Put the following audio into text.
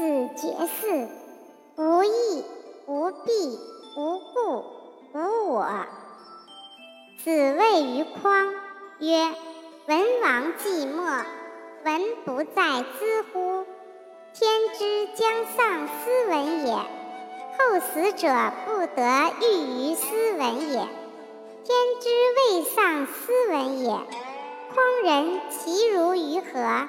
子绝嗣，无义，无弊，无故，无我。子谓于匡曰：“文王寂寞，文不在兹乎？天之将丧斯文也，后死者不得欲于斯文也。天之未丧斯文也，匡人其如于何？”